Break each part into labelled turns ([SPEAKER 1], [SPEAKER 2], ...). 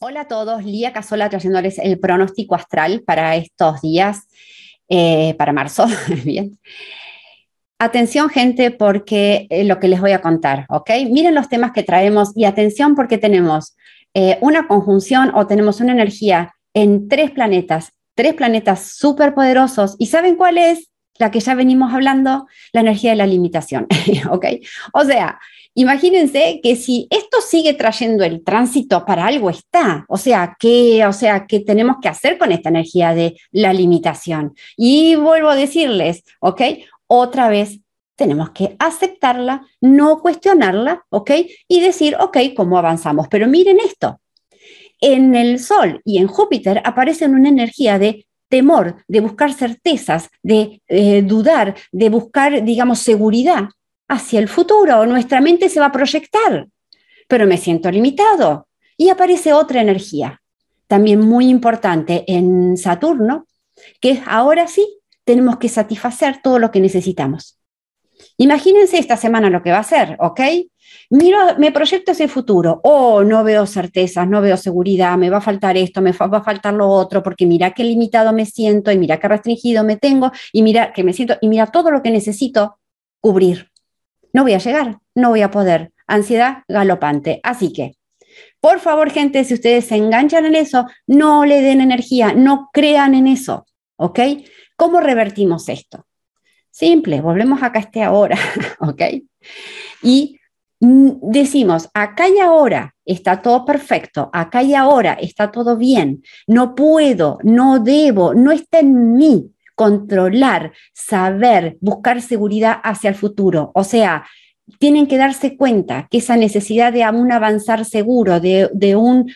[SPEAKER 1] Hola a todos, Lía Casola trayéndoles el pronóstico astral para estos días, eh, para marzo. Bien. Atención gente porque eh, lo que les voy a contar, ¿ok? Miren los temas que traemos y atención porque tenemos eh, una conjunción o tenemos una energía en tres planetas, tres planetas súper poderosos. ¿Y saben cuál es? La que ya venimos hablando, la energía de la limitación, ¿ok? O sea, Imagínense que si esto sigue trayendo el tránsito, para algo está. O sea, ¿qué, o sea, ¿qué tenemos que hacer con esta energía de la limitación? Y vuelvo a decirles, ¿ok? Otra vez tenemos que aceptarla, no cuestionarla, ¿ok? Y decir, ok, ¿cómo avanzamos? Pero miren esto. En el Sol y en Júpiter aparecen una energía de temor, de buscar certezas, de eh, dudar, de buscar, digamos, seguridad hacia el futuro, nuestra mente se va a proyectar, pero me siento limitado y aparece otra energía, también muy importante en Saturno, que ahora sí tenemos que satisfacer todo lo que necesitamos. Imagínense esta semana lo que va a ser, ¿ok? Miro, me proyecto ese futuro. Oh, no veo certezas, no veo seguridad, me va a faltar esto, me va a faltar lo otro, porque mira qué limitado me siento y mira qué restringido me tengo y mira que me siento y mira todo lo que necesito cubrir no voy a llegar, no voy a poder. Ansiedad galopante. Así que, por favor, gente, si ustedes se enganchan en eso, no le den energía, no crean en eso, ¿ok? ¿Cómo revertimos esto? Simple, volvemos acá este ahora, ¿ok? Y decimos, acá y ahora está todo perfecto, acá y ahora está todo bien, no puedo, no debo, no está en mí controlar, saber, buscar seguridad hacia el futuro. O sea, tienen que darse cuenta que esa necesidad de un avanzar seguro, de,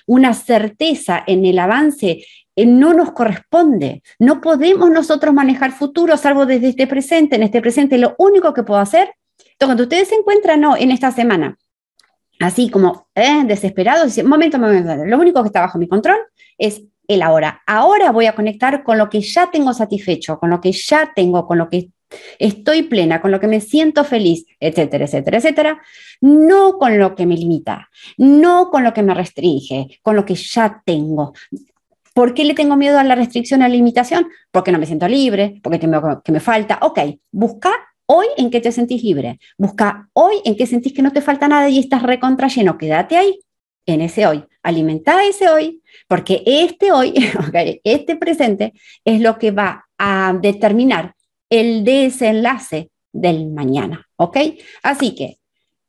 [SPEAKER 1] una certeza en el avance, no nos corresponde. No podemos nosotros manejar futuro salvo desde este presente. En este presente lo único que puedo hacer, cuando ustedes se encuentran no, en esta semana, así como eh, desesperados, dicen, momento, momento, lo único que está bajo mi control es el ahora. Ahora voy a conectar con lo que ya tengo satisfecho, con lo que ya tengo, con lo que estoy plena, con lo que me siento feliz, etcétera, etcétera, etcétera, no con lo que me limita, no con lo que me restringe, con lo que ya tengo. ¿Por qué le tengo miedo a la restricción, a la limitación? Porque no me siento libre, porque tengo que me falta. Ok, busca hoy en qué te sentís libre. Busca hoy en qué sentís que no te falta nada y estás recontra lleno. Quédate ahí, en ese hoy. Alimenta ese hoy porque este hoy, este presente, es lo que va a determinar el desenlace del mañana, ¿ok? Así que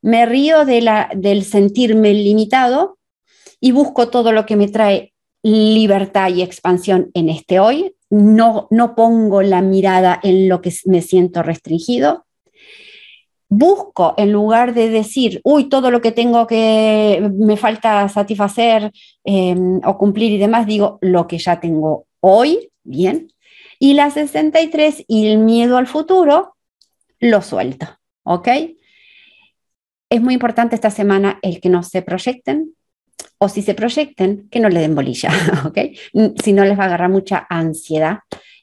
[SPEAKER 1] me río del sentirme limitado y busco todo lo que me trae libertad y expansión en este hoy. No, no pongo la mirada en lo que me siento restringido, busco, en lugar de decir, uy, todo lo que tengo que me falta satisfacer em, o cumplir y demás, digo, lo que ya tengo hoy, bien. Y la 63 y el miedo al futuro, lo suelto, ¿ok? Es muy importante esta semana el que no se proyecten, o si se proyecten, que no le den bolilla, ¿ok? Si no les va a agarrar mucha ansiedad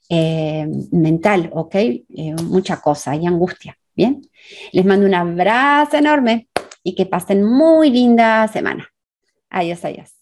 [SPEAKER 1] eh, mental, ¿ok? Eh, mucha cosa y angustia. Bien, les mando un abrazo enorme y que pasen muy linda semana. Adiós, adiós.